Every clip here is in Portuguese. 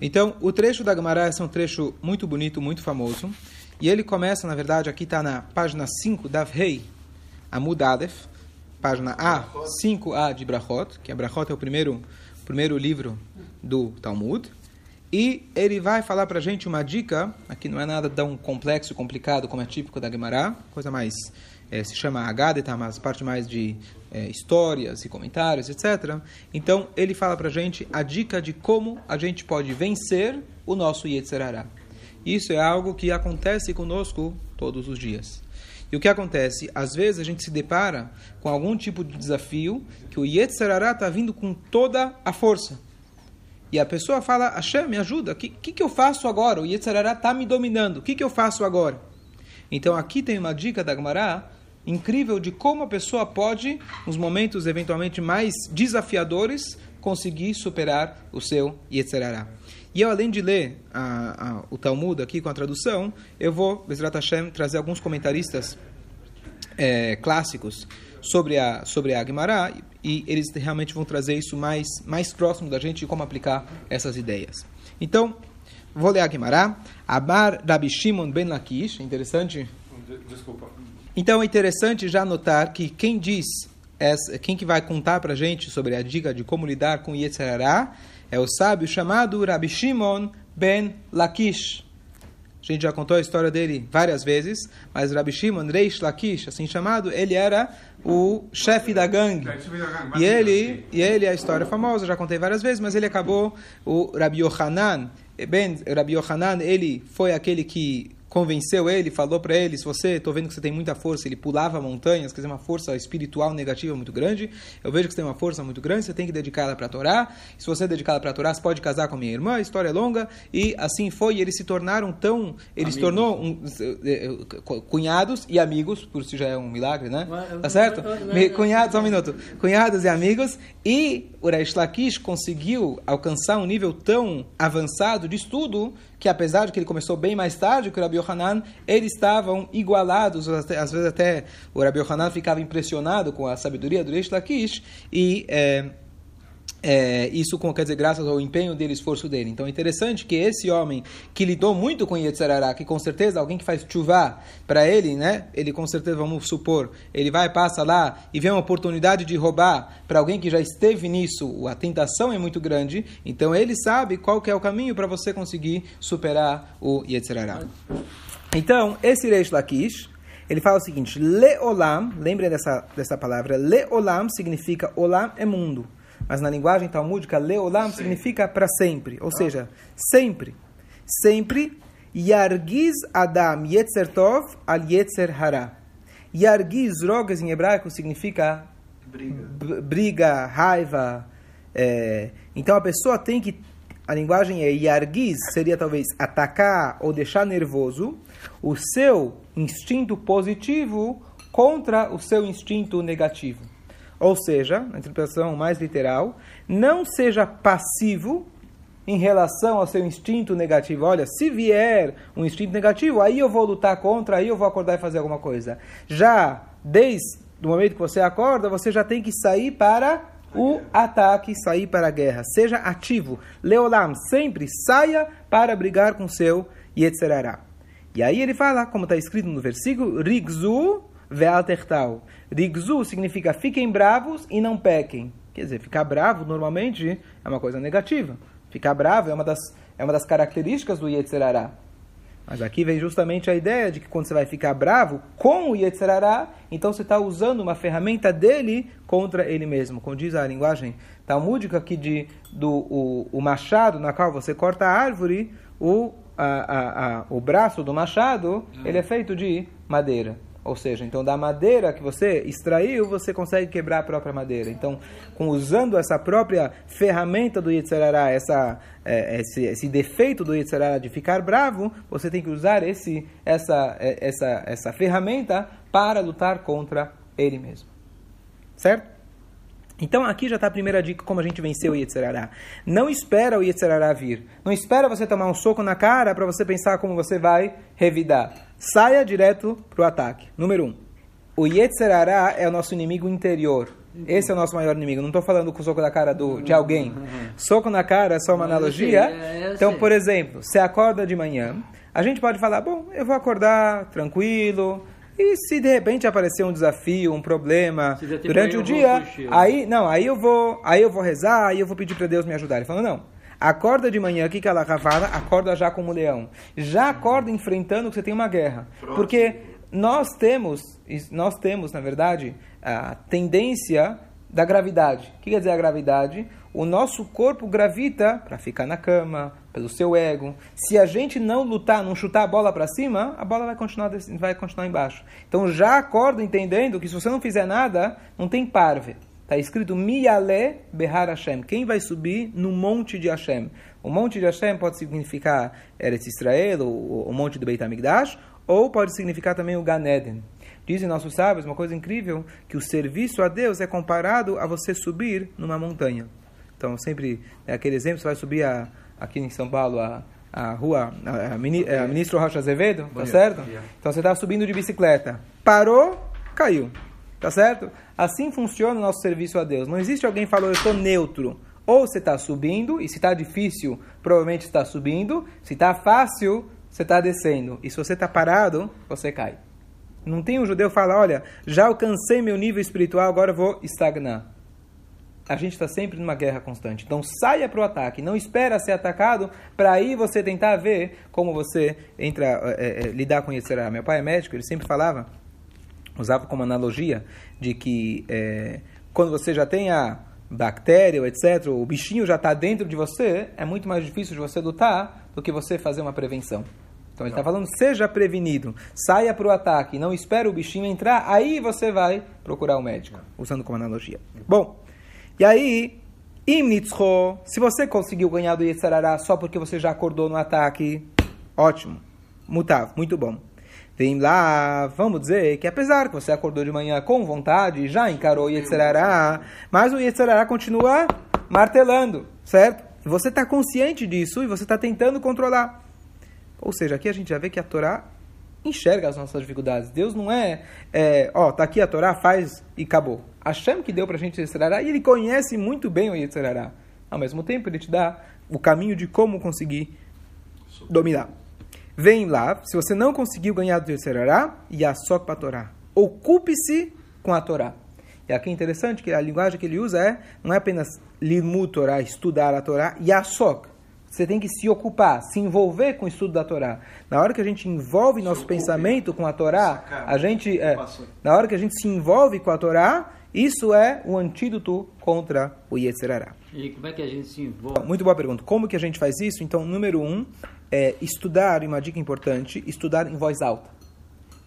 Então, o trecho da Gemara é um trecho muito bonito, muito famoso. E ele começa, na verdade, aqui está na página 5 da Rei, Amud Aleph, página A, 5A de Brachot, que a Brachot é o primeiro, primeiro livro do Talmud. E ele vai falar para a gente uma dica, aqui não é nada tão complexo, complicado como é típico da Gemara, coisa mais, é, se chama Agadeta, mas parte mais de é, histórias e comentários, etc. Então, ele fala para a gente a dica de como a gente pode vencer o nosso Yetzerará. Isso é algo que acontece conosco todos os dias. E o que acontece? Às vezes a gente se depara com algum tipo de desafio que o Yetzerará está vindo com toda a força. E a pessoa fala, Hashem, me ajuda, o que, que, que, eu faço agora? O Yetzerará está me dominando, o que, que eu faço agora? Então aqui tem uma dica da Gemara incrível de como a pessoa pode, nos momentos eventualmente mais desafiadores, conseguir superar o seu Yetzerará. E eu, além de ler a, a, o Talmud aqui com a tradução, eu vou, Bezrat Hashem, trazer alguns comentaristas é, clássicos sobre a, sobre a Gemara e eles realmente vão trazer isso mais, mais próximo da gente e como aplicar essas ideias. Então, vou ler a Gemara. Amar Rabi Shimon ben Lakish, interessante? Desculpa. Então é interessante já notar que quem diz, quem que vai contar para a gente sobre a dica de como lidar com Yetzirará é o sábio chamado Rabi Shimon ben Lakish. A gente já contou a história dele várias vezes, mas Rabi Shimon Reish Lakish, assim chamado, ele era o chefe da gangue. E ele, e ele, a história famosa, já contei várias vezes, mas ele acabou, o Rabi Yohanan, ben Rabi Yohanan, ele foi aquele que convenceu ele, falou para ele, se você, estou vendo que você tem muita força, ele pulava montanhas, quer dizer, uma força espiritual negativa muito grande, eu vejo que você tem uma força muito grande, você tem que dedicá-la para a Torá, se você dedicar para a Torá, você pode casar com minha irmã, a história é longa, e assim foi, e eles se tornaram tão, eles se tornou um, eh, eh, cunhados e amigos, por isso já é um milagre, né? Tá certo? Cunhados, só um minuto, cunhados e amigos, e o Reish Lakish conseguiu alcançar um nível tão avançado de estudo que apesar de que ele começou bem mais tarde que o Rabi Yohanan, eles estavam igualados, às vezes até o Rabi Yohanan ficava impressionado com a sabedoria do Reish Lakish e... É, é, isso com, quer dizer, graças ao empenho dele, esforço dele. Então é interessante que esse homem que lidou muito com Yetzirará, que com certeza alguém que faz chuvá para ele, né? Ele com certeza, vamos supor, ele vai, passa lá e vê uma oportunidade de roubar para alguém que já esteve nisso, a tentação é muito grande, então ele sabe qual que é o caminho para você conseguir superar o Yetzirará. Então, esse Reish Lakish, ele fala o seguinte, Leolam, lembrem dessa, dessa palavra, Leolam significa Olam é mundo. Mas na linguagem talmúdica, leolam Sim. significa para sempre. Ou ah. seja, sempre. Sempre. Yargiz Adam Yetzer Tov al Yetzer Hara. Yargiz, rogas em hebraico, significa briga, briga raiva. É, então a pessoa tem que. A linguagem é yargiz, seria talvez atacar ou deixar nervoso o seu instinto positivo contra o seu instinto negativo. Ou seja, na interpretação mais literal, não seja passivo em relação ao seu instinto negativo. Olha, se vier um instinto negativo, aí eu vou lutar contra, aí eu vou acordar e fazer alguma coisa. Já desde o momento que você acorda, você já tem que sair para o ataque, sair para a guerra. Seja ativo. Leolam, sempre saia para brigar com seu Yetzerará. E aí ele fala, como está escrito no versículo, Rigzu ve'altertal. Rigzu significa fiquem bravos e não pequem. Quer dizer, ficar bravo normalmente é uma coisa negativa. Ficar bravo é uma das, é uma das características do Yetzerará. Mas aqui vem justamente a ideia de que quando você vai ficar bravo com o Yetzerará, então você está usando uma ferramenta dele contra ele mesmo. Como diz a linguagem talmúdica aqui de, do o, o machado na qual você corta a árvore, o, a, a, a, o braço do machado, ele é feito de madeira. Ou seja, então da madeira que você extraiu, você consegue quebrar a própria madeira. Então, com, usando essa própria ferramenta do Yetzirará, essa, é, esse, esse, defeito do Yetzirará de ficar bravo, você tem que usar esse, essa, é, essa, essa ferramenta para lutar contra ele mesmo. Certo? Então aqui já está a primeira dica como a gente venceu o Yetzirará. Não espera o Yetzirará vir. Não espera você tomar um soco na cara para você pensar como você vai revidar. Saia direto para o ataque. Número um. O Yetzirará é o nosso inimigo interior. Esse é o nosso maior inimigo. Não estou falando com o soco na cara do, de alguém. Soco na cara é só uma analogia. é, eu Então, por exemplo, você acorda de manhã, a gente pode falar, bom, eu vou acordar tranquilo. E se de repente aparecer um desafio, um problema durante o dia, aí não, aí eu vou, aí eu vou rezar, aí eu vou pedir para Deus me ajudar. Ele falou, não. Acorda de manhã, o que que ela fala? Acorda já como leão. Já acorda enfrentando que você tem uma guerra. Porque nós temos, nós temos, na verdade, a tendência da gravidade. O que quer dizer a gravidade? O nosso corpo gravita para ficar na cama, pelo seu ego. Se a gente não lutar, não chutar a bola para cima, a bola vai continuar, vai continuar embaixo. Então já acorda entendendo que se você não fizer nada, não tem parve. Está escrito Miyale Behar Hashem. Quem vai subir no monte de Hashem? O monte de Hashem pode significar Eretz Israel, o, o monte do Beit HaMikdash, ou pode significar também o Gan Eden. Dizem nossos sábios uma coisa incrível, que o serviço a Deus é comparado a você subir numa montanha. Então, sempre, é aquele exemplo, você vai subir a, aqui em São Paulo, a, a rua, a, a, mini- a Ministro Rocha Azevedo, tá certo? Então, você está subindo de bicicleta. Parou, caiu. Tá certo? Assim funciona o nosso serviço a Deus. Não existe alguém que falou, eu estou neutro. Ou você está subindo, e se está difícil, provavelmente está subindo. Se está fácil, você está descendo. E se você está parado, você cai. Não tem um judeu que fala, olha, já alcancei meu nível espiritual, agora eu vou estagnar. A gente está sempre numa guerra constante. Então saia para o ataque, não espera ser atacado para aí você tentar ver como você entra, é, é, lidar com isso. Meu pai é médico, ele sempre falava, usava como analogia, de que é, quando você já tem a bactéria, etc., o bichinho já está dentro de você, é muito mais difícil de você lutar do que você fazer uma prevenção. Então ele está falando, seja prevenido, saia para o ataque, não espere o bichinho entrar, aí você vai procurar o médico, usando como analogia. Bom, e aí, im nitzcho, se você conseguiu ganhar do Yetzarará só porque você já acordou no ataque, ótimo, mutav, muito bom. Vem lá, vamos dizer que apesar que você acordou de manhã com vontade, já encarou o Yetzirará, mas o Yetzirará continua martelando, certo? Você está consciente disso e você está tentando controlar. Ou seja, aqui a gente já vê que a Torá enxerga as nossas dificuldades. Deus não é, é ó, tá aqui a Torá, faz e acabou. Hashem que deu pra gente o Yetzirará e ele conhece muito bem o Yetzirará. Ao mesmo tempo, ele te dá o caminho de como conseguir dominar. Vem lá, se você não conseguiu ganhar do Yetzirará, Yasok para a Torá. Ocupe-se com a Torá. E aqui é interessante que a linguagem que ele usa é, não é apenas limud Torá, estudar a Torá, Yasok. Você tem que se ocupar, se envolver com o estudo da Torá. Na hora que a gente envolve nosso pensamento com a Torá, a gente, é, na hora que a gente se envolve com a Torá, isso é o antídoto contra o Yetzirará. E como é que a gente se envolve? Muito boa pergunta. Como que a gente faz isso? Então, número um, é estudar, e uma dica importante, estudar em voz alta.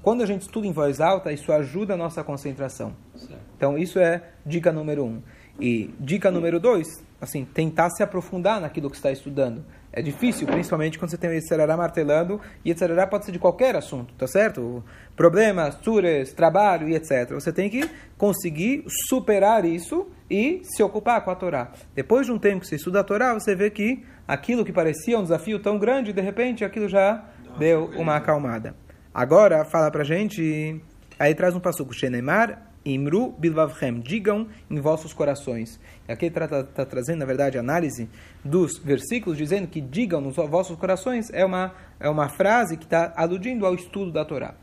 Quando a gente estuda em voz alta, isso ajuda a nossa concentração. Certo. Então, isso é dica número um. E dica número dois, assim, tentar se aprofundar naquilo que está estudando. É difícil, principalmente quando você tem o Yetzirará martelando, e Yetzirará pode ser de qualquer assunto, tá certo? Problemas, tures, trabalho e etc. Você tem que conseguir superar isso e se ocupar com a Torá. Depois de um tempo que você estuda a Torá, você vê que aquilo que parecia um desafio tão grande, de repente aquilo já deu uma acalmada. Agora, fala pra gente, aí traz um passuco, Shenemar, Imru bilvavchem, digam em vossos corações. Aqui está tá trazendo, na verdade, a análise dos versículos, dizendo que digam nos vossos corações é uma, é uma frase que está aludindo ao estudo da Torá.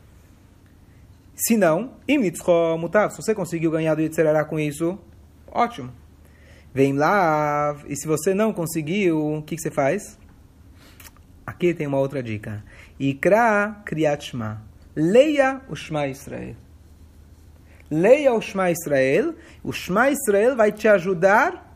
Se não, imitzcho mutav, se você conseguiu ganhar do Yetzirará com isso, ótimo. Vem lá, e se você não conseguiu, o que, que você faz? Aqui tem uma outra dica. Ikra Kriyat Shema. Leia o Shema Israel. Leia o Shema Israel. O Shema Israel vai te ajudar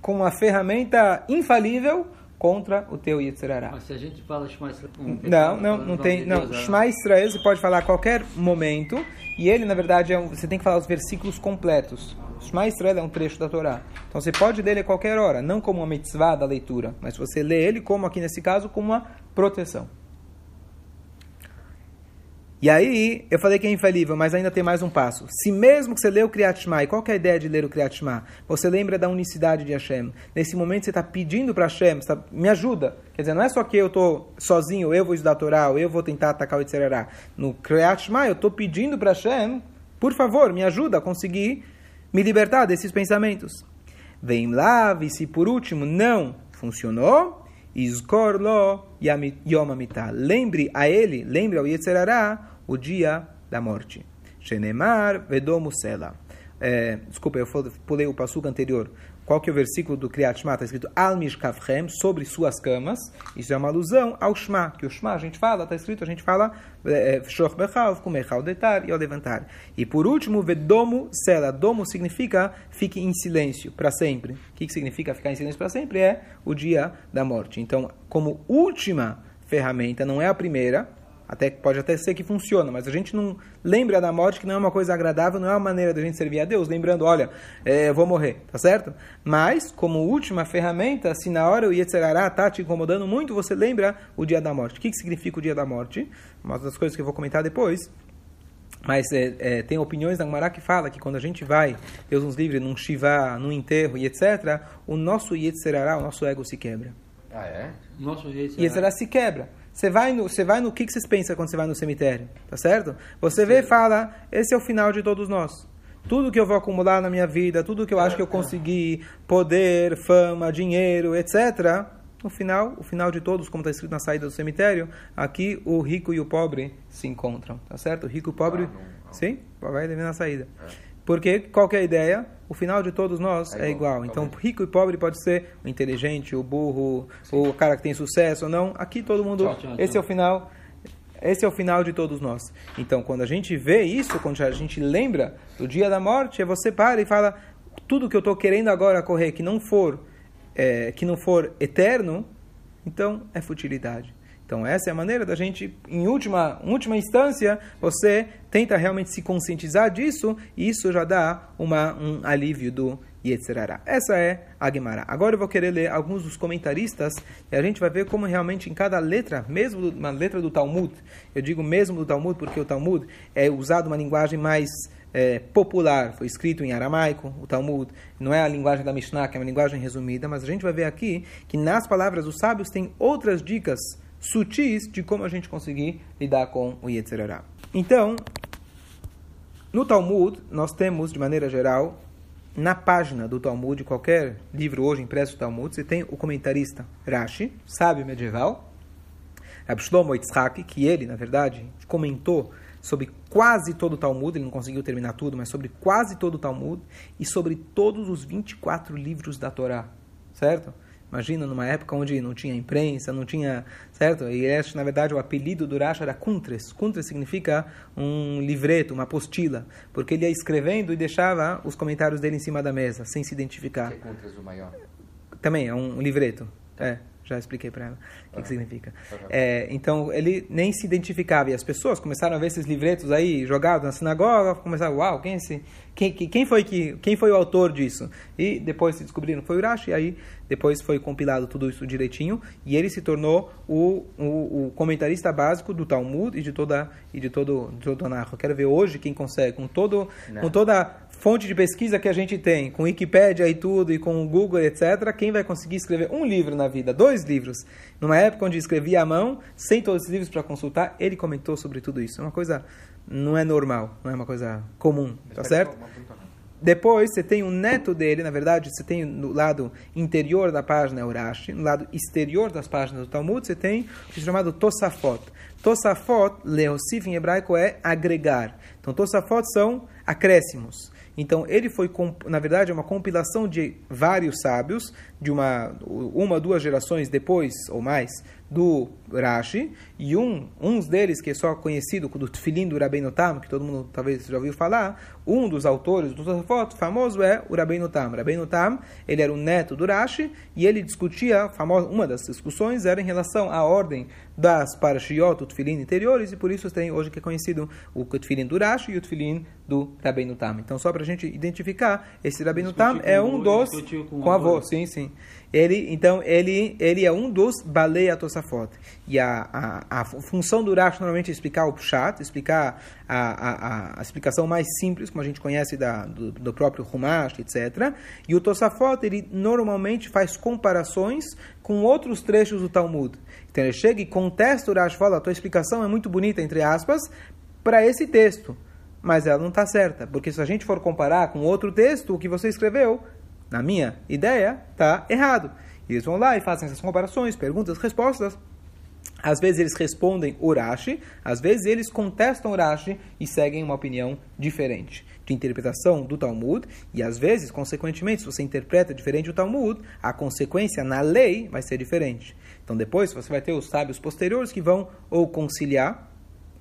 com uma ferramenta infalível contra o teu Yetzirará. Mas se a gente fala Shema Israel... um, Não, não, falando não o tem. Não, Deus, Shema Israel você pode falar a qualquer momento. E ele, na verdade, é um, você tem que falar os versículos completos. Shema Israel é um trecho da Torá. Então você pode ler ele a qualquer hora, não como uma mitzvah da leitura, mas você lê ele, como aqui nesse caso, como uma proteção. E aí, eu falei que é infalível, mas ainda tem mais um passo. Se mesmo que você lê o Kriyat Shema, e qual é a ideia de ler o Kriyat Shema? Você lembra da unicidade de Hashem. Nesse momento você está pedindo para Hashem, tá, me ajuda. Quer dizer, não é só que eu estou sozinho, eu vou estudar a Torá, eu vou tentar atacar o Yitzhará. No Kriyat Shema, eu estou pedindo para Hashem, por favor, me ajuda a conseguir me libertar desses pensamentos. Vem lá, e se por último não funcionou, Izkor lo yom Lembre a ele, lembre ao Yetzerará, o dia da morte. Shenemar vedomu sela. É, desculpa, eu pulei o passuco anterior. Qual que é o versículo do Kriyat Shema? Está escrito Al Mishkavchem, sobre suas camas. Isso é uma alusão ao Shema, que o Shema a gente fala, está escrito, a gente fala é, Shoch Bechav, Kumechal e ao levantar. E por último, Vedomo Sela. Domo significa fique em silêncio para sempre. O que, que significa ficar em silêncio para sempre? É o dia da morte. Então, como última ferramenta, não é a primeira, até pode até ser que funciona, mas a gente não lembra da morte que não é uma coisa agradável, não é uma maneira da gente servir a Deus, lembrando, olha, é, eu vou morrer, tá certo? Mas, como última ferramenta, se na hora o Yetzerará está te incomodando muito, você lembra o dia da morte. O que, que significa o dia da morte? Uma das coisas que eu vou comentar depois. Mas é, é, tem opiniões da Gemara que fala que quando a gente vai, Deus nos livre, num shiva, num enterro e etc., o nosso Yetzerará, o nosso ego se quebra. Ah, é? Nosso Yetzerará se quebra. Você vai no, você vai no que, que vocês pensam quando você vai no cemitério, tá certo? Você vê e fala, esse é o final de todos nós. Tudo que eu vou acumular na minha vida, tudo que eu acho que eu consegui, poder, fama, dinheiro, etc. No final, o final de todos, como está escrito na saída do cemitério, aqui o rico e o pobre se encontram, tá certo? O rico e o pobre, ah, não, não. sim, vai na saída. É. Porque qual é a ideia? O final de todos nós é, é igual. Então, rico e pobre pode ser o inteligente, o burro, Sim. o cara que tem sucesso ou não. Aqui todo mundo. Tchau, tchau, esse tchau. é o final. Esse é o final de todos nós. Então, quando a gente vê isso, quando a gente lembra do dia da morte, é você para e fala: tudo que eu estou querendo agora correr, que não for, é, que não for eterno, então é futilidade. Então, essa é a maneira da gente, em última, última instância, você tenta realmente se conscientizar disso e isso já dá uma, um alívio do Yetzirará. Essa é a Gemara. Agora eu vou querer ler alguns dos comentaristas e a gente vai ver como realmente em cada letra, mesmo uma letra do Talmud, eu digo mesmo do Talmud porque o Talmud é usado uma linguagem mais é, popular, foi escrito em aramaico, o Talmud, não é a linguagem da Mishnah, que é uma linguagem resumida, mas a gente vai ver aqui que nas palavras dos sábios tem outras dicas sutis de como a gente conseguir lidar com o Yetzirará. Então, no Talmud, nós temos, de maneira geral, na página do Talmud, qualquer livro hoje impresso do Talmud, você tem o comentarista Rashi, sábio medieval, Rab Shlomo Yitzhak, que ele, na verdade, comentou sobre quase todo o Talmud, ele não conseguiu terminar tudo, mas sobre quase todo o Talmud e sobre todos os 24 livros da Torá, certo? Imagina numa época onde não tinha imprensa, não tinha, certo? E este, na verdade, o apelido do Rashi era Kuntres. Kuntres significa um livreto, uma apostila, porque ele ia escrevendo e deixava os comentários dele em cima da mesa, sem se identificar. Que é Kuntres o maior? Também é um livreto. É. Já expliquei para ela o que, uhum. que significa. Uhum. É, então, ele nem se identificava. E as pessoas começaram a ver esses livretos aí jogados na sinagoga, começaram, uau, quem, é esse, quem, quem, foi que, quem foi o autor disso? E depois se descobriram foi Urashi, e aí depois foi compilado tudo isso direitinho, e ele se tornou o, o, o comentarista básico do Talmud e de toda e de todo, de todo o. Eu quero ver hoje quem consegue, com, todo, com toda fonte de pesquisa que a gente tem, com Wikipédia e tudo, e com o Google, etc., quem vai conseguir escrever um livro na vida, dois livros, numa época onde escrevia à mão, sem todos os livros para consultar, ele comentou sobre tudo isso. É uma coisa, não é normal, não é uma coisa comum, tá certo? Depois você tem o neto dele, na verdade, você tem no lado interior da página Urashi, no lado exterior das páginas do Talmud, você tem o chamado Tosafot. Tosafot, Leosif em hebraico, é agregar. Então, Tosafot são acréscimos. Então, ele foi, na verdade, uma compilação de vários sábios, de uma, uma duas gerações depois ou mais do Rashi, e um, uns deles, que é só conhecido do Tfilin do Rabbeinu Tam, que todo mundo talvez já ouviu falar, um dos autores do Tosafot famoso é o Rabbeinu Tam. Rabbeinu Tam, ele era o neto do Rashi, e ele discutia, famosa, uma das discussões era em relação à ordem das Parashiot, o Tfilin interiores, e por isso tem hoje que é conhecido o Tfilin do Rashi e o Tfilin do Rabbeinu Tam. Então, só para a gente identificar, esse Rabbeinu Tam é um dos... Com, com avô, sim, sim. Ele, então, ele, ele é um dos Baleia Tosafot. E a, a, a função do Rashi normalmente é explicar o Pshat, explicar a, a, a, explicação mais simples, como a gente conhece da, do, do próprio Humash, etc. E o Tosafot, ele normalmente faz comparações com outros trechos do Talmud. Então ele chega e contesta o Rashi, fala, a tua explicação é muito bonita, entre aspas, para esse texto. mas ela não está certa, porque se a gente for comparar com outro texto, o que você escreveu, na minha ideia, está errado. E eles vão lá e fazem essas comparações, perguntas, respostas. Às vezes eles respondem Urashi, às vezes eles contestam Urashi e seguem uma opinião diferente de interpretação do Talmud, e às vezes, consequentemente, se você interpreta diferente o Talmud, a consequência na lei vai ser diferente. Então depois você vai ter os sábios posteriores que vão ou conciliar,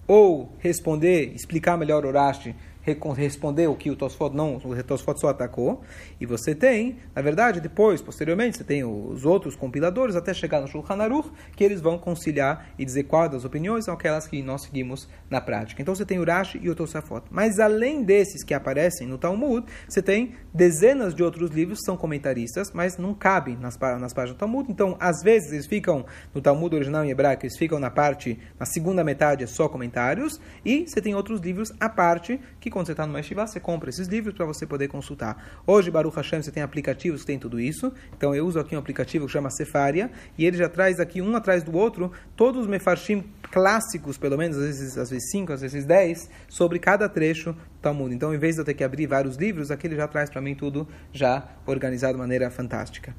ou responder, explicar melhor Urashi responder o que o Tosfot não, o Tosfot só atacou, e você tem, na verdade, depois, posteriormente, você tem os outros compiladores até chegar no Shulchan Aruch, que eles vão conciliar e dizer quais das opiniões são aquelas que nós seguimos na prática. Então você tem o Rashi e o Tosafot. Mas além desses que aparecem no Talmud, você tem dezenas de outros livros que são comentaristas, mas não cabem nas, nas páginas do Talmud. Então, às vezes, eles ficam no Talmud original em hebraico, eles ficam na parte, na segunda metade é só comentários, e você tem outros livros à parte que quando você está no Yeshiva, você compra esses livros para você poder consultar. Hoje, Baruch Hashem, você tem aplicativos que tem tudo isso. Então, eu uso aqui um aplicativo que chama Cefaria, e ele já traz aqui, um atrás do outro, todos os mefarshim clássicos, pelo menos, às vezes, às vezes cinco, às vezes dez, sobre cada trecho do Talmud. Então, em vez de eu ter que abrir vários livros, aqui ele já traz para mim tudo já organizado de maneira fantástica.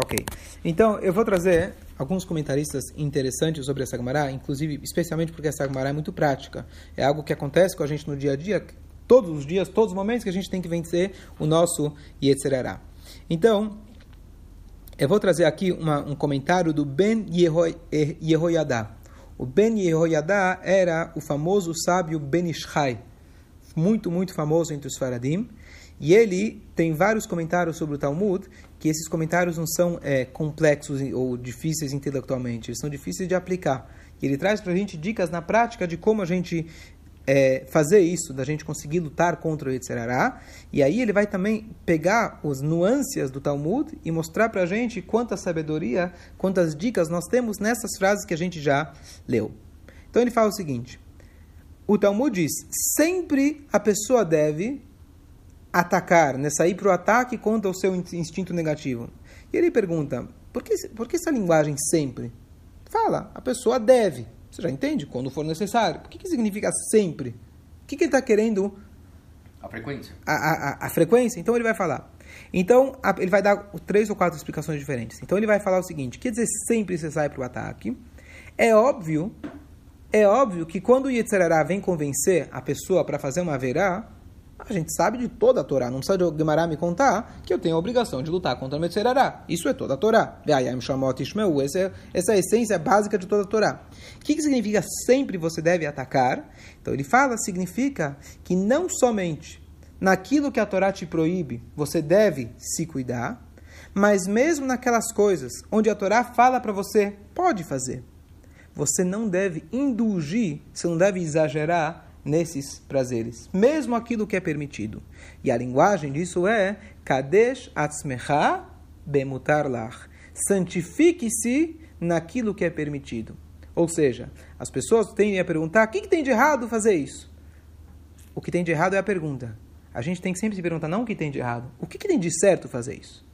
Ok. Então, eu vou trazer alguns comentaristas interessantes sobre essa Gemara, inclusive, especialmente porque essa Gemara é muito prática. É algo que acontece com a gente no dia a dia, todos os dias, todos os momentos que a gente tem que vencer o nosso Yetzerará. Então, eu vou trazer aqui uma, um comentário do Ben Yehoyadá. O Ben Yehoyadá era o famoso sábio Ben Ishai, muito, muito famoso entre os Faradim. E ele tem vários comentários sobre o Talmud, que esses comentários não são é, complexos ou difíceis intelectualmente, eles são difíceis de aplicar. E ele traz para a gente dicas na prática de como a gente é, fazer isso, da gente conseguir lutar contra o Yetzirará. E aí ele vai também pegar os nuances do Talmud e mostrar para a gente quanta sabedoria, quantas dicas nós temos nessas frases que a gente já leu. Então ele fala o seguinte: o Talmud diz, sempre a pessoa deve atacar, né, sair para o ataque contra o seu instinto negativo. E ele pergunta, por que, por que essa linguagem sempre? Fala, a pessoa deve. Você já entende? Quando for necessário. O que, que significa sempre? O que, que ele está querendo? A frequência. A, a, a, frequência. Então ele vai falar. Então a, ele vai dar três ou quatro explicações diferentes. Então ele vai falar o seguinte: quer dizer, sempre você sai para o ataque. É óbvio, é óbvio que quando o Yetzirará vem convencer a pessoa para fazer uma verá, a gente sabe de toda a Torá. Não precisa de Gemara me contar que eu tenho a obrigação de lutar contra o Metzerará. Isso é toda a Torá. Essa é, essa é a essência básica de toda a Torá. O que, que significa sempre você deve atacar? Então ele fala, significa que não somente naquilo que a Torá te proíbe, você deve se cuidar, mas mesmo naquelas coisas onde a Torá fala para você, pode fazer. Você não deve indulgir, você não deve exagerar nesses prazeres, mesmo aquilo que é permitido. E a linguagem disso é Kadesh atzmecha bemutar. Santifique-se naquilo que é permitido. Ou seja, as pessoas tendem a perguntar: o que, que tem de errado fazer isso? O que tem de errado é a pergunta. A gente tem que sempre se perguntar não o que tem de errado, o que, que tem de certo fazer isso?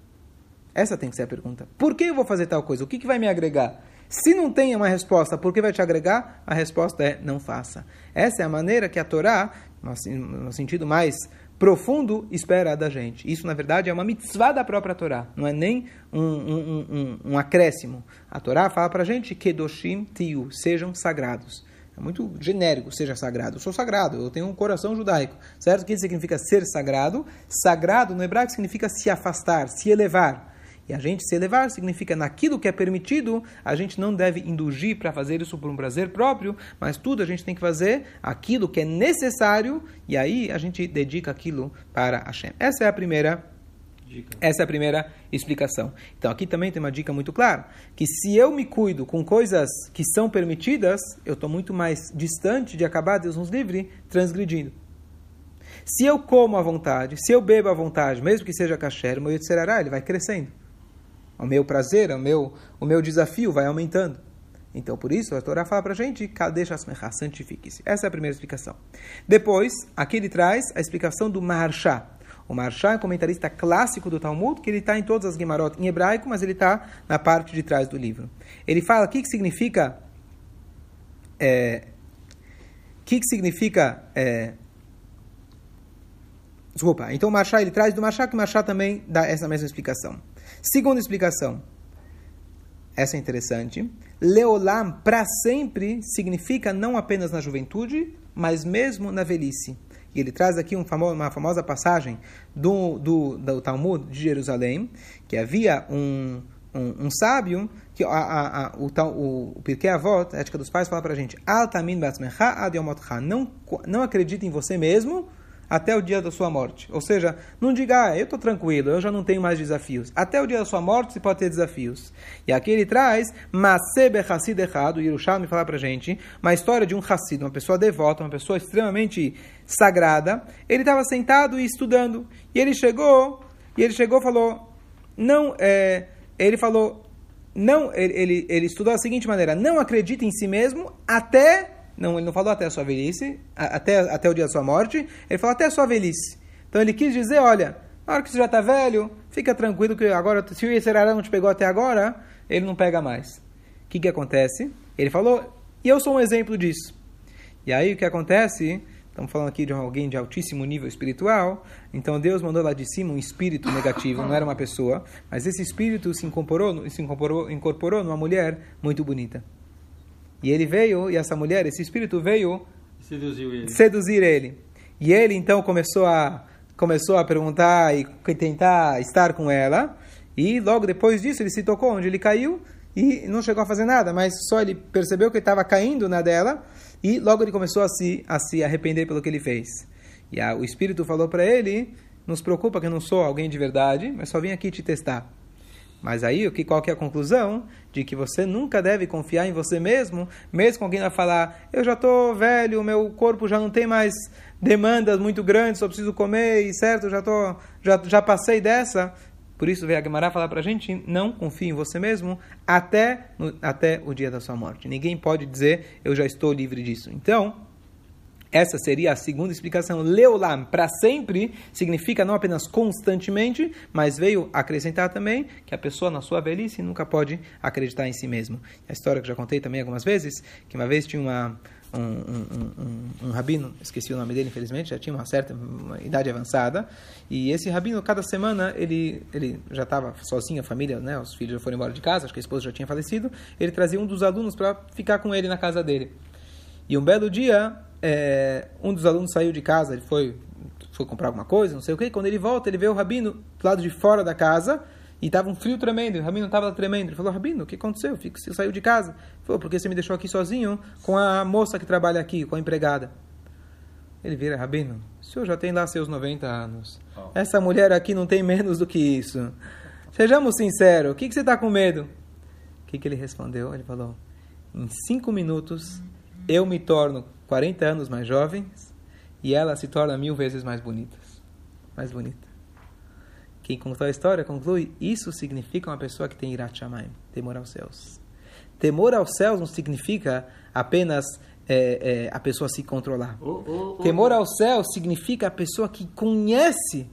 Essa tem que ser a pergunta. Por que eu vou fazer tal coisa? O que, que vai me agregar? Se não tem uma resposta, por que vai te agregar? A resposta é não faça. Essa é a maneira que a Torá, no sentido mais profundo, espera da gente. Isso, na verdade, é uma mitzvah da própria Torá, não é nem um, um, um, um acréscimo. A Torá fala para a gente, Kedoshim Tiu, sejam sagrados. É muito genérico, seja sagrado. Eu sou sagrado, eu tenho um coração judaico. Certo? O que significa ser sagrado? Sagrado no hebraico significa se afastar, se elevar. E a gente se elevar significa naquilo que é permitido, a gente não deve indulgir para fazer isso por um prazer próprio, mas tudo a gente tem que fazer aquilo que é necessário e aí a gente dedica aquilo para Hashem. Essa é a primeira Dica. Essa é a primeira explicação. Então aqui também tem uma dica muito clara, que se eu me cuido com coisas que são permitidas, eu estou muito mais distante de acabar, Deus nos livre, transgredindo. Se eu como à vontade, se eu bebo à vontade, mesmo que seja kasher, o meu Yetzirará, ele vai crescendo. O meu prazer, o meu, o meu desafio vai aumentando. Então, por isso, a Torá fala para a gente, deixa santifique-se. Essa é a primeira explicação. Depois, aqui ele traz a explicação do Maharsha. O Maharsha é um comentarista clássico do Talmud, que ele está em todas as Gemarot em hebraico, mas ele está na parte de trás do livro. Ele fala o que, que significa é, que, que significa... É... Desculpa, então o Machá ele traz do Machá que o Machá também dá essa mesma explicação. Segunda explicação, essa é interessante. Leolam, para sempre, significa não apenas na juventude, mas mesmo na velhice. E ele traz aqui um uma famosa passagem do, do, do, Talmud de Jerusalém, que havia um, um, um sábio, que a, a, a, o, o, o Pirkei Avot, a ética dos pais, fala para a gente, não, não acredite em você mesmo, até o dia da sua morte. Ou seja, não diga, ah, eu estou tranquilo, eu já não tenho mais desafios. Até o dia da sua morte você pode ter desafios. E aqui ele traz, Masebe Hassid errado, o Yerushalmi fala para gente, uma história de um Hassid, uma pessoa devota, uma pessoa extremamente sagrada. Ele estava sentado e estudando. E ele chegou, e ele chegou e falou, não, é, ele falou, não, ele, ele, ele estudou da seguinte maneira, não acredite em si mesmo até não, ele não falou até a sua velhice, até, até o dia da sua morte, ele falou até a sua velhice. Então ele quis dizer, olha, na hora que você já está velho, fica tranquilo que agora, se o Yeserará não te pegou até agora, ele não pega mais. O que, que acontece? Ele falou, e eu sou um exemplo disso. E aí o que acontece? Estamos falando aqui de alguém de altíssimo nível espiritual. Então Deus mandou lá de cima um espírito negativo, não era uma pessoa, mas esse espírito se incorporou, se incorporou, incorporou numa mulher muito bonita. E ele veio, e essa mulher, esse espírito veio ele. seduzir ele. E ele então começou a, começou a perguntar e tentar estar com ela. E logo depois disso ele se tocou onde ele caiu e não chegou a fazer nada, mas só ele percebeu que estava caindo na dela e logo ele começou a se, a se arrepender pelo que ele fez. E a, o Espírito falou para ele: Não se preocupa que eu não sou alguém de verdade, mas só vim aqui te testar. Mas aí, qual que é a conclusão? De que você nunca deve confiar em você mesmo, mesmo com alguém vai falar, eu já estou velho, meu corpo já não tem mais demandas muito grandes, só preciso comer, e certo, já, tô, já, já passei dessa. Por isso veio a Gemara falar para a gente, não confie em você mesmo até, no, até o dia da sua morte. Ninguém pode dizer, eu já estou livre disso. Então, essa seria a segunda explicação. Leolam, para sempre, significa não apenas constantemente, mas veio acrescentar também que a pessoa na sua velhice nunca pode acreditar em si mesmo. A história que já contei também algumas vezes, que uma vez tinha uma, um, um, um, um, rabino, esqueci o nome dele, infelizmente, já tinha uma certa uma idade avançada, e esse rabino, cada semana, ele, ele já estava sozinho, a família, né, os filhos já foram embora de casa, acho que a esposa já tinha falecido, ele trazia um dos alunos para ficar com ele na casa dele. E um belo dia, é, um dos alunos saiu de casa, ele foi, foi comprar alguma coisa, não sei o que. Quando ele volta, ele vê o rabino do lado de fora da casa e estava um frio tremendo. O rabino estava tremendo. Ele falou: Rabino, o que aconteceu? Você saiu de casa? Ele falou: Porque você me deixou aqui sozinho com a moça que trabalha aqui, com a empregada. Ele vira: Rabino, o senhor já tem lá seus 90 anos. Oh. Essa mulher aqui não tem menos do que isso. Sejamos sinceros, o que, que você está com medo? O que, que ele respondeu? Ele falou: Em cinco minutos eu me torno 40 anos mais jovens e ela se torna mil vezes mais bonita. Mais bonita. Quem contou a história conclui: isso significa uma pessoa que tem irat shamayim, temor aos céus. Temor aos céus não significa apenas é, é, a pessoa se controlar. Oh, oh, oh, temor aos céus significa a pessoa que conhece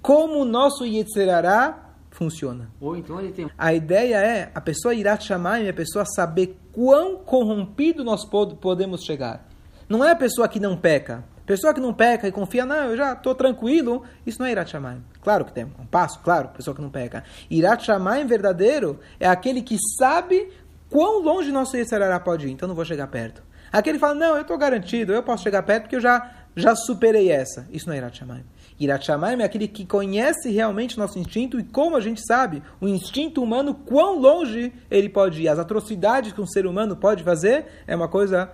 como o nosso Yetzerará funciona. então ele tem... A ideia é a pessoa irá chamar e a pessoa saber quão corrompido nós podemos chegar. Não é a pessoa que não peca. Pessoa que não peca e confia, não, eu já estou tranquilo, isso não é Irat. Claro que tem um passo, claro, pessoa que não peca. Irat verdadeiro é aquele que sabe quão longe nosso Yetzirará pode ir, então não vou chegar perto. Aquele que fala, não, eu estou garantido, eu posso chegar perto porque eu já, já superei essa. Isso não é Irat. Irat Shamayim é aquele que conhece realmente nosso instinto e como a gente sabe, o instinto humano, quão longe ele pode ir. As atrocidades que um ser humano pode fazer é uma coisa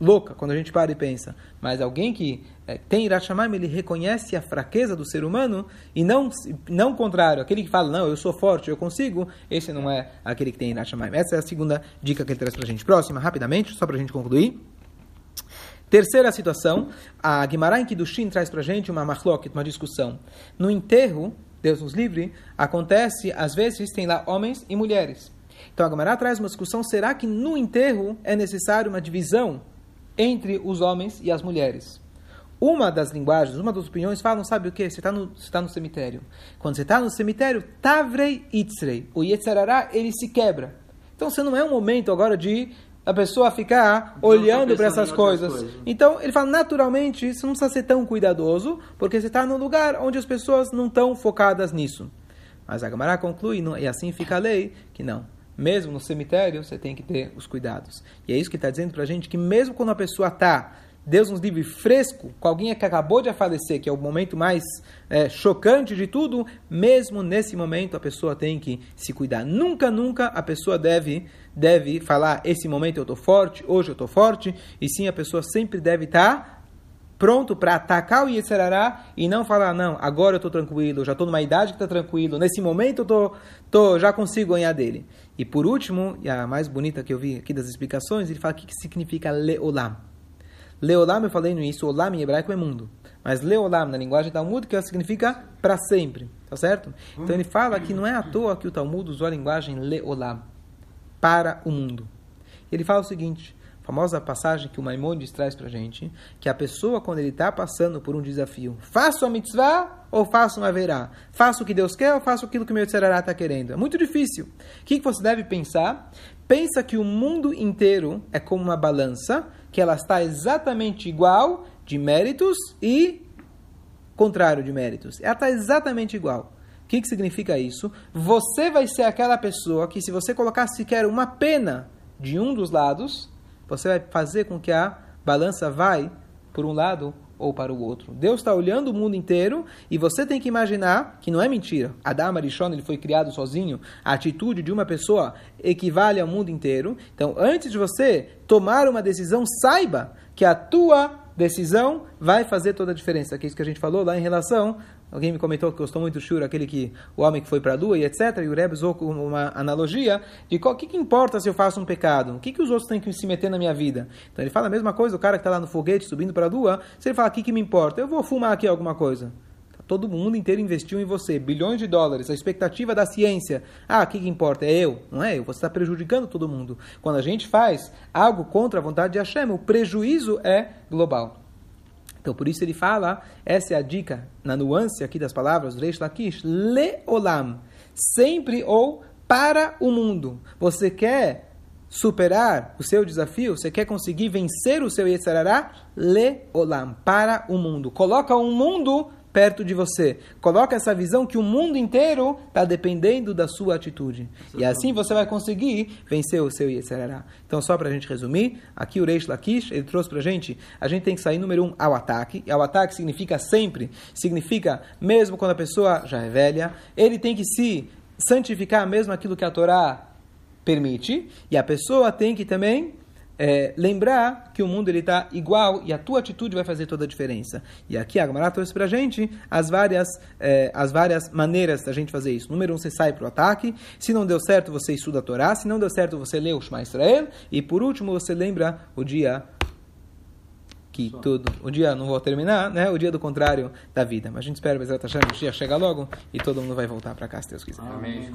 louca quando a gente para e pensa. Mas alguém que é, tem Irat Shamayim, ele reconhece a fraqueza do ser humano e não não o contrário. Aquele que fala, não, eu sou forte, eu consigo, esse não é aquele que tem Irat Shamayim. Essa é a segunda dica que ele traz para a gente. Próxima, rapidamente, só para a gente concluir. Terceira situação, a Guimarães Kiddushin traz para gente uma machloket, uma discussão. No enterro, Deus nos livre, acontece, às vezes, tem lá homens e mulheres. Então a Guimarães traz uma discussão, será que no enterro é necessário uma divisão entre os homens e as mulheres? Uma das linguagens, uma das opiniões falam, sabe o que? Você está no, tá no cemitério. Quando você está no cemitério, Tavrei Itzrei, o Yetzarará, ele se quebra. Então você não é um momento agora de a pessoa ficar olhando para essas coisas. coisas. Então, ele fala, naturalmente, você não precisa ser tão cuidadoso, porque você está num lugar onde as pessoas não estão focadas nisso. Mas a Gamara conclui, e assim fica a lei, que não. Mesmo no cemitério, você tem que ter os cuidados. E é isso que está dizendo para a gente, que mesmo quando a pessoa está Deus nos livre fresco, com alguém que acabou de falecer, que é o momento mais é, chocante de tudo, mesmo nesse momento a pessoa tem que se cuidar. Nunca, nunca a pessoa deve, deve falar, esse momento eu estou forte, hoje eu estou forte, e sim a pessoa sempre deve estar tá pronto para atacar o Yetzerará e não falar, não, agora eu estou tranquilo, já estou numa idade que está tranquilo, nesse momento eu tô, tô, já consigo ganhar dele. E por último, e a mais bonita que eu vi aqui das explicações, ele fala o que significa leolam. Leolam, eu falei no início, olam em hebraico é mundo. Mas leolam, na linguagem talmúdica, significa para sempre. Tá certo? Então ele fala que não é à toa que o Talmud usou a linguagem leolam, para o mundo. Ele fala o seguinte, famosa passagem que o Maimonides traz para gente, que a pessoa, quando ele está passando por um desafio, faço a mitzvah ou faço uma verá? Faço o que Deus quer ou faço aquilo que o meu tzerará está querendo? É muito difícil. O que você deve pensar? Pensa que o mundo inteiro é como uma balança que ela está exatamente igual de méritos e contrário de méritos. Ela está exatamente igual. O que, que significa isso? Você vai ser aquela pessoa que, se você colocar sequer uma pena de um dos lados, você vai fazer com que a balança vai por um lado ou para o outro. Deus está olhando o mundo inteiro e você tem que imaginar que não é mentira. Adam Arishon ele foi criado sozinho. A atitude de uma pessoa equivale ao mundo inteiro. Então, antes de você tomar uma decisão, saiba que a tua decisão vai fazer toda a diferença. Que é isso que a gente falou lá em relação Alguém me comentou que gostou muito do Shur, aquele que o homem que foi para a lua e etc. E o Rebbe usou uma analogia de o que, que importa se eu faço um pecado? O que, que os outros têm que se meter na minha vida? Então ele fala a mesma coisa, o cara que está lá no foguete subindo para a lua, se ele fala o que, que me importa? Eu vou fumar aqui alguma coisa. Todo mundo inteiro investiu em você, bilhões de dólares, a expectativa da ciência. Ah, o que, que importa? É eu, não é eu. Você está prejudicando todo mundo. Quando a gente faz algo contra a vontade de Hashem, o prejuízo é global. Então, por isso ele fala, essa é a dica, na nuance aqui das palavras, Reish Lakish, leolam, sempre ou para o mundo. Você quer superar o seu desafio, você quer conseguir vencer o seu Yetzarará, leolam, para o mundo. Coloca um mundo perto de você. Coloca essa visão que o mundo inteiro está dependendo da sua atitude. E assim você vai conseguir vencer o seu Yetzerará. Então, só para a gente resumir, aqui o Reish Lakish, ele trouxe para a gente, a gente tem que sair, número um, ao ataque. E ao ataque significa sempre, significa mesmo quando a pessoa já é velha, ele tem que se santificar mesmo aquilo que a Torá permite, e a pessoa tem que também é, lembrar que o mundo ele está igual e a tua atitude vai fazer toda a diferença. E aqui a Gamara trouxe para a gente as várias, é, as várias maneiras da gente fazer isso. Número um, você sai para o ataque. Se não deu certo, você estuda a Torá. Se não deu certo, você lê o Shema Israel. E por último, você lembra o dia que Só. tudo, o dia não vou terminar, né? O dia do contrário da vida. Mas a gente espera, Bezerra Hashem, o dia chega logo e todo mundo vai voltar para cá, se Deus quiser. Amém.